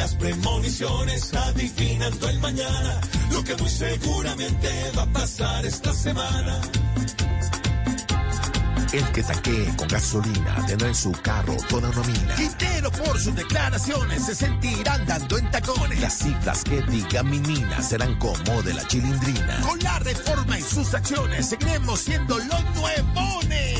Las premoniciones adivinando el mañana, lo que muy seguramente va a pasar esta semana. El que taquee con gasolina tendrá en su carro toda una mina. Quintero por sus declaraciones se sentirán dando en tacones. Las cifras que diga mi mina serán como de la chilindrina. Con la reforma y sus acciones seguiremos siendo los nuevones.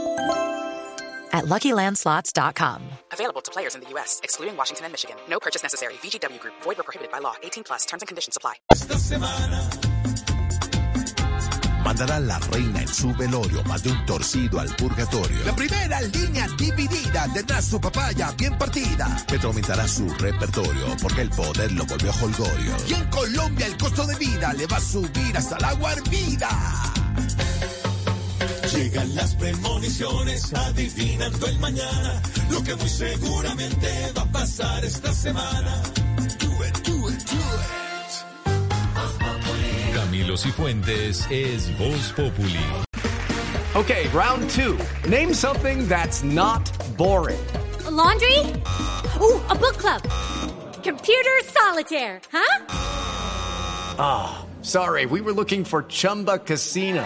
at LuckyLandSlots.com. Available to players in the U.S., excluding Washington and Michigan. No purchase necessary. VGW Group. Void where prohibited by law. 18 plus. Terms and conditions apply. Esta semana Mandará la reina en su velorio más de un torcido al purgatorio. La primera línea dividida tendrá su papaya bien partida. Petro aumentará su repertorio porque el poder lo volvió holgorio. Y en Colombia el costo de vida le va a subir hasta el agua hervida. Llegan las premoniciones adivinando el mañana, lo que muy seguramente va a pasar esta semana. Do it, do it, do it. Camilo Cifuentes es Voz Populi. Okay, round two. Name something that's not boring. A laundry? Ooh, a book club. Computer solitaire, huh? Ah, sorry, we were looking for Chumba Casino.